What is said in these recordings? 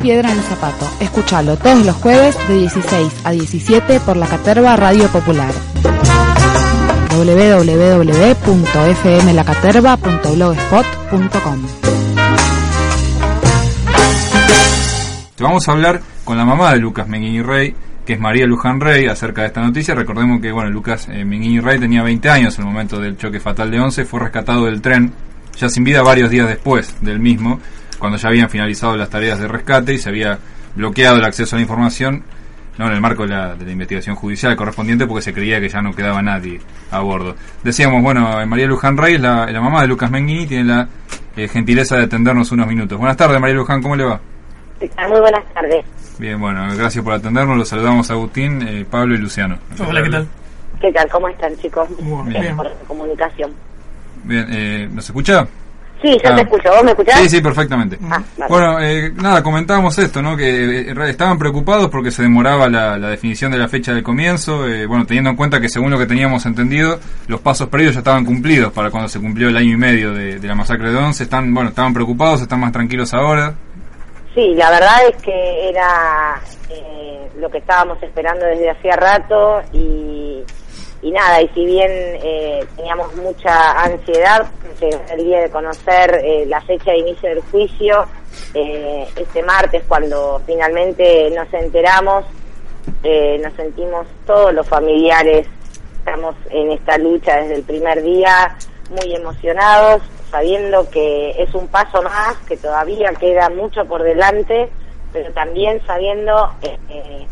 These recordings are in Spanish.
piedra en el zapato. Escúchalo todos los jueves de 16 a 17 por la Caterva Radio Popular www.fmlacaterva.blogspot.com Te vamos a hablar con la mamá de Lucas Menguini Rey, que es María Luján Rey, acerca de esta noticia. Recordemos que bueno, Lucas eh, Menguini Rey tenía 20 años en el momento del choque fatal de 11, fue rescatado del tren, ya sin vida varios días después del mismo, cuando ya habían finalizado las tareas de rescate y se había bloqueado el acceso a la información no en el marco de la, de la, investigación judicial correspondiente porque se creía que ya no quedaba nadie a bordo. Decíamos, bueno, María Luján Rey, la, la mamá de Lucas Menguini, tiene la eh, gentileza de atendernos unos minutos. Buenas tardes, María Luján, ¿cómo le va? Muy buenas tardes. Bien, bueno, gracias por atendernos. Los saludamos a Agustín, eh, Pablo y Luciano. Hola, ¿qué tal? ¿Qué tal? ¿Cómo están, chicos? Bien. Gracias por la comunicación. Bien, eh, ¿nos escucha? Sí, yo Ah. te escucho. ¿Vos me escuchás? Sí, sí, perfectamente. Ah, vale. Bueno, eh, nada, comentábamos esto, ¿no? Que eh, estaban preocupados porque se demoraba la, la definición de la fecha del comienzo, eh, bueno, teniendo en cuenta que según lo que teníamos entendido, los pasos previos ya estaban cumplidos para cuando se cumplió el año y medio de, de la masacre de Once, están, bueno, estaban preocupados, están más tranquilos ahora. Sí, la verdad es que era eh, lo que estábamos esperando desde hacía rato y, y nada, y si bien eh, teníamos mucha ansiedad el día de conocer eh, la fecha de inicio del juicio, eh, este martes cuando finalmente nos enteramos, eh, nos sentimos todos los familiares, estamos en esta lucha desde el primer día, muy emocionados, sabiendo que es un paso más, que todavía queda mucho por delante, pero también sabiendo eh,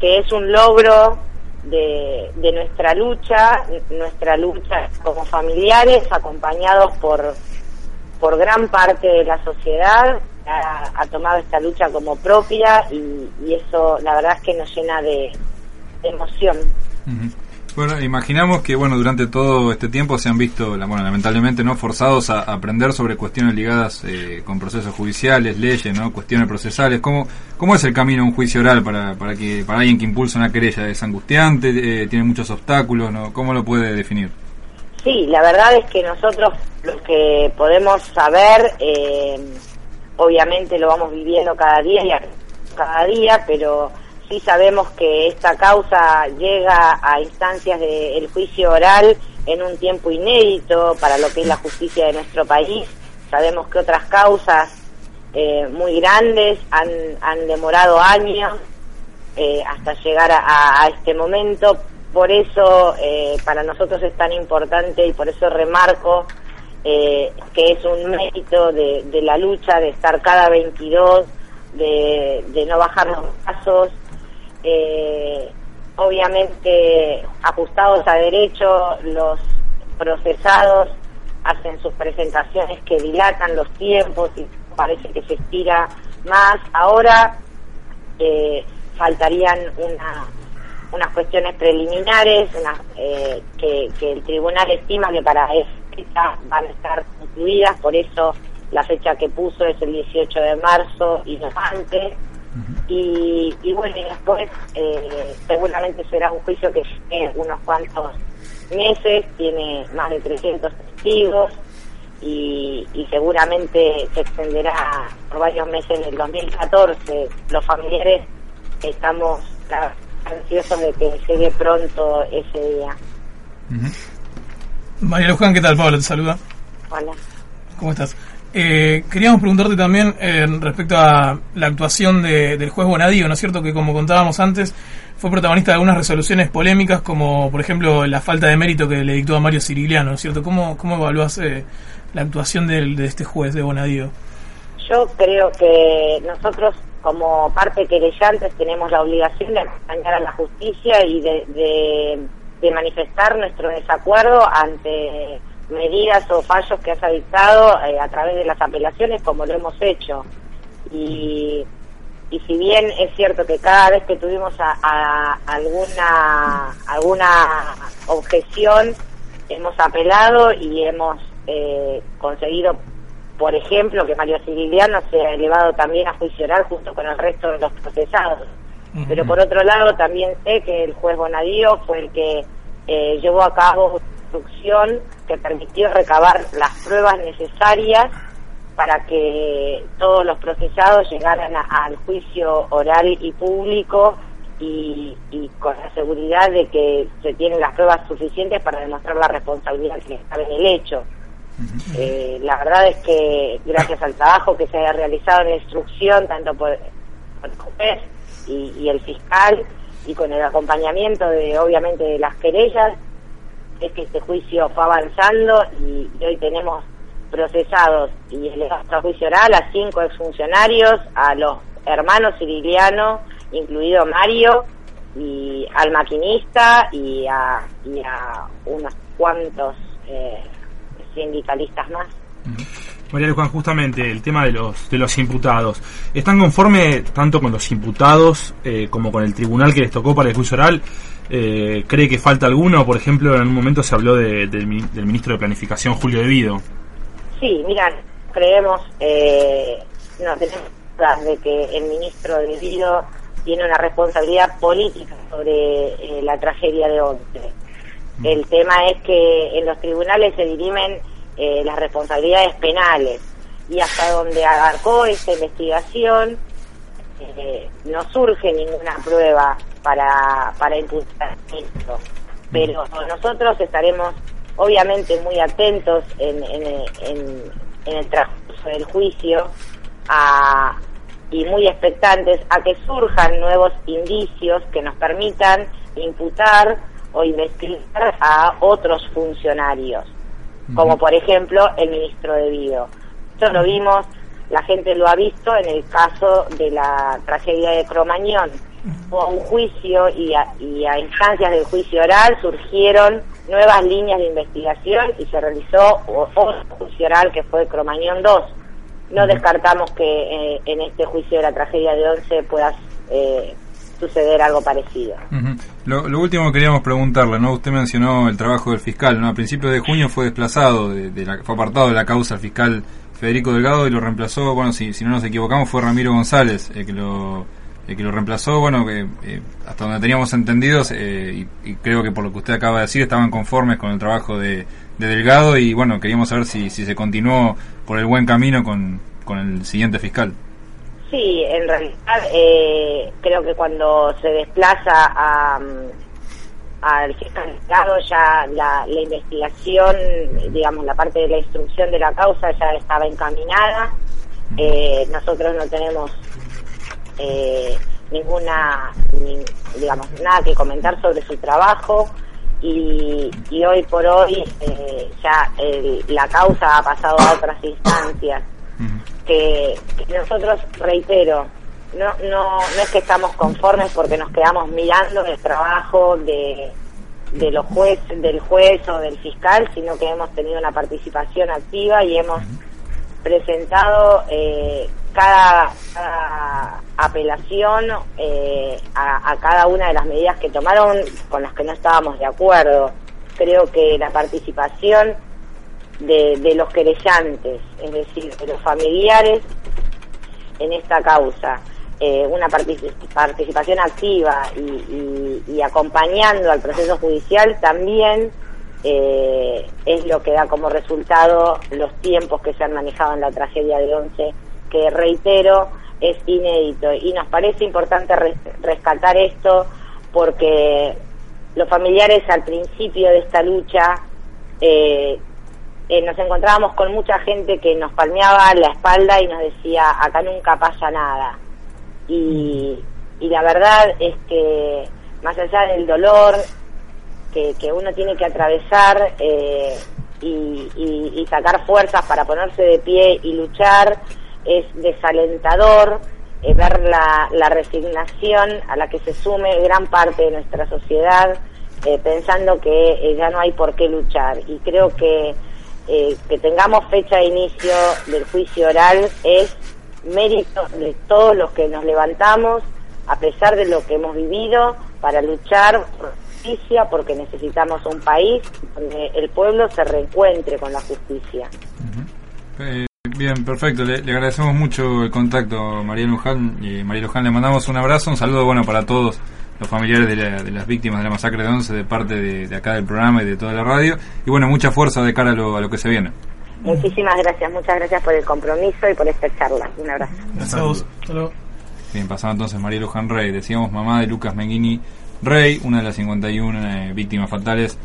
que es un logro de, de nuestra lucha, nuestra lucha como familiares, acompañados por, por gran parte de la sociedad, ha, tomado esta lucha como propia y, eso la verdad es que nos llena de, de emoción. Bueno, imaginamos que bueno durante todo este tiempo se han visto, bueno, lamentablemente no forzados a aprender sobre cuestiones ligadas eh, con procesos judiciales, leyes, no, cuestiones procesales. ¿Cómo cómo es el camino a un juicio oral para para que para alguien que impulsa una querella es angustiante, eh, tiene muchos obstáculos, no? ¿Cómo lo puede definir? Sí, la verdad es que nosotros lo que podemos saber, eh, obviamente lo vamos viviendo cada día cada día, pero sí sabemos que esta causa llega a instancias del juicio oral en un tiempo inédito para lo que es la justicia de nuestro país. Sabemos que otras causas eh, muy grandes han, han demorado años eh, hasta llegar a, este momento. Por eso eh, para nosotros es tan importante y por eso remarco que es un mérito de, de la lucha, de estar cada 22, de, de no bajar los pasos, eh, obviamente ajustados a derecho, los procesados hacen sus presentaciones que dilatan los tiempos y parece que se estira más. Ahora eh, faltarían una, unas cuestiones preliminares eh, que, el tribunal estima que para fecha van a estar concluidas, por eso la fecha que puso es el 18 de marzo y no antes. Y, y bueno, y después eh, seguramente será un juicio que lleve unos cuantos meses, tiene más de 300 testigos y, y seguramente se extenderá por varios meses en el 2014. Los familiares estamos ansiosos de que llegue pronto ese día. María Luján, ¿qué tal? Pablo te saluda. Hola. ¿Cómo estás? Eh, queríamos preguntarte también eh, respecto a la actuación de- del juez Bonadío, ¿no es cierto? Que como contábamos antes, fue protagonista de algunas resoluciones polémicas, como por ejemplo la falta de mérito que le dictó a Mario Cirigliano, ¿no es cierto? ¿Cómo, cómo evaluás eh, la actuación del- de este juez de Bonadío? Yo creo que nosotros como parte querellantes tenemos la obligación de acompañar a la justicia y de, de- de manifestar nuestro desacuerdo ante medidas o fallos que haya dictado eh, a través de las apelaciones como lo hemos hecho. Y, y si bien es cierto que cada vez que tuvimos a- a alguna, alguna objeción hemos apelado y hemos eh, conseguido por ejemplo, que Mario Cirigliano sea elevado también a juicio oral junto con el resto de los procesados. Pero por otro lado, también sé que el juez Bonadío fue el que eh, llevó a cabo instrucción que permitió recabar las pruebas necesarias para que todos los procesados llegaran al juicio oral y público y, con la seguridad de que se tienen las pruebas suficientes para demostrar la responsabilidad que estaba en el hecho. Eh, la verdad es que gracias al trabajo que se haya realizado en la instrucción, tanto por, el juez y, el fiscal, y con el acompañamiento de obviamente de las querellas, es que este juicio fue avanzando y, hoy tenemos procesados y elevados a juicio oral a cinco exfuncionarios, a los hermanos sicilianos, incluido Mario, y al maquinista y a, unos cuantos eh, sindicalistas más. María Luján, justamente el tema de los de los imputados. ¿Están conforme tanto con los imputados eh, como con el tribunal que les tocó para el juicio oral? Eh, ¿Cree que falta alguno? Por ejemplo, en un momento se habló del ministro de Planificación, Julio Devido. Sí, mira, creemos, eh, no tenemos dudas de que el ministro Devido tiene una responsabilidad política sobre eh, la tragedia de Once. El tema es que en los tribunales se dirimen eh, las responsabilidades penales y hasta donde abarcó esta investigación eh, no surge ninguna prueba para, para imputar esto. Pero nosotros estaremos obviamente muy atentos en, en, en, en el transcurso del juicio a, y muy expectantes a que surjan nuevos indicios que nos permitan imputar o investigar a otros funcionarios, como por ejemplo el ministro de Vido. Esto lo vimos, la gente lo ha visto en el caso de la tragedia de Cromañón. Hubo un juicio y a, y a instancias del juicio oral surgieron nuevas líneas de investigación y se realizó otro juicio oral que fue Cromañón 2 no descartamos que eh, en este juicio de la tragedia de Once pueda eh, suceder algo parecido. lo, último que queríamos preguntarle, ¿no? Usted mencionó el trabajo del fiscal, ¿no? A principios de junio fue desplazado, de, la, fue apartado de la causa el fiscal Federico Delgado y lo reemplazó, bueno, si, si no nos equivocamos, fue Ramiro González el que lo el que lo reemplazó, bueno, que eh, hasta donde teníamos entendidos, y, creo que por lo que usted acaba de decir, estaban conformes con el trabajo de, de Delgado y bueno, queríamos saber si, si se continuó por el buen camino con, con el siguiente fiscal. Sí, en realidad eh, creo que cuando se desplaza a, al fiscal Delgado ya la, la, investigación, digamos, la parte de la instrucción de la causa ya estaba encaminada. Eh, nosotros no tenemos eh, ninguna, digamos, nada que comentar sobre su trajo y, hoy por hoy eh, ya la causa ha pasado a otras instancias que, nosotros, reitero, no, no, no es que estamos conformes porque nos quedamos mirando el trabajo de, de los juez, del juez o del fiscal, sino que hemos tenido una participación activa y hemos presentado eh, cada, apelación eh, a, cada una de las medidas que tomaron con las que no estábamos de acuerdo. Creo que la participación de, de los querellantes, es decir, de los familiares en esta causa. Eh, una participación activa y, acompañando al proceso judicial también eh, es lo que da como resultado los tiempos que se han manejado en la tragedia del 11, que reitero, es inédito. Y nos parece importante rescatar esto porque los familiares al principio de esta lucha eh, eh, nos encontrábamos con mucha gente que nos palmeaba la espalda y nos decía, acá nunca pasa nada. Y, la verdad es que más allá del dolor que, uno tiene que atravesar eh, y, sacar fuerzas para ponerse de pie y luchar, es desalentador eh, ver la, resignación a la que se sume gran parte de nuestra sociedad, pensando que ya no hay por qué luchar. Y creo que eh, que tengamos fecha de inicio del juicio oral es mérito de todos los que nos levantamos, a pesar de lo que hemos vivido, para luchar por justicia, porque necesitamos un país donde el pueblo se reencuentre con la justicia. Eh, bien, perfecto. Le, agradecemos mucho el contacto, María Luján. Y María Luján, le mandamos un abrazo, un saludo bueno para todos los familiares de, las víctimas de la masacre de Once de parte de, acá del programa y de toda la radio. Y bueno, mucha fuerza de cara a lo, a lo que se viene. Muchísimas gracias, muchas gracias por el compromiso y por esta charla. Un abrazo. Gracias a vos. Hasta luego. Bien, pasaba entonces María Luján Rey. Decíamos mamá de Lucas Menghini Rey, una de las 51 eh, víctimas fatales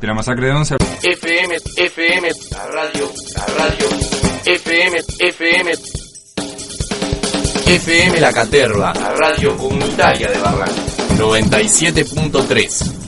de la masacre de Once. FM, FM, la radio, la radio, FM, FM, FM La Caterva, radio comunitaria de Barranco, 97.3.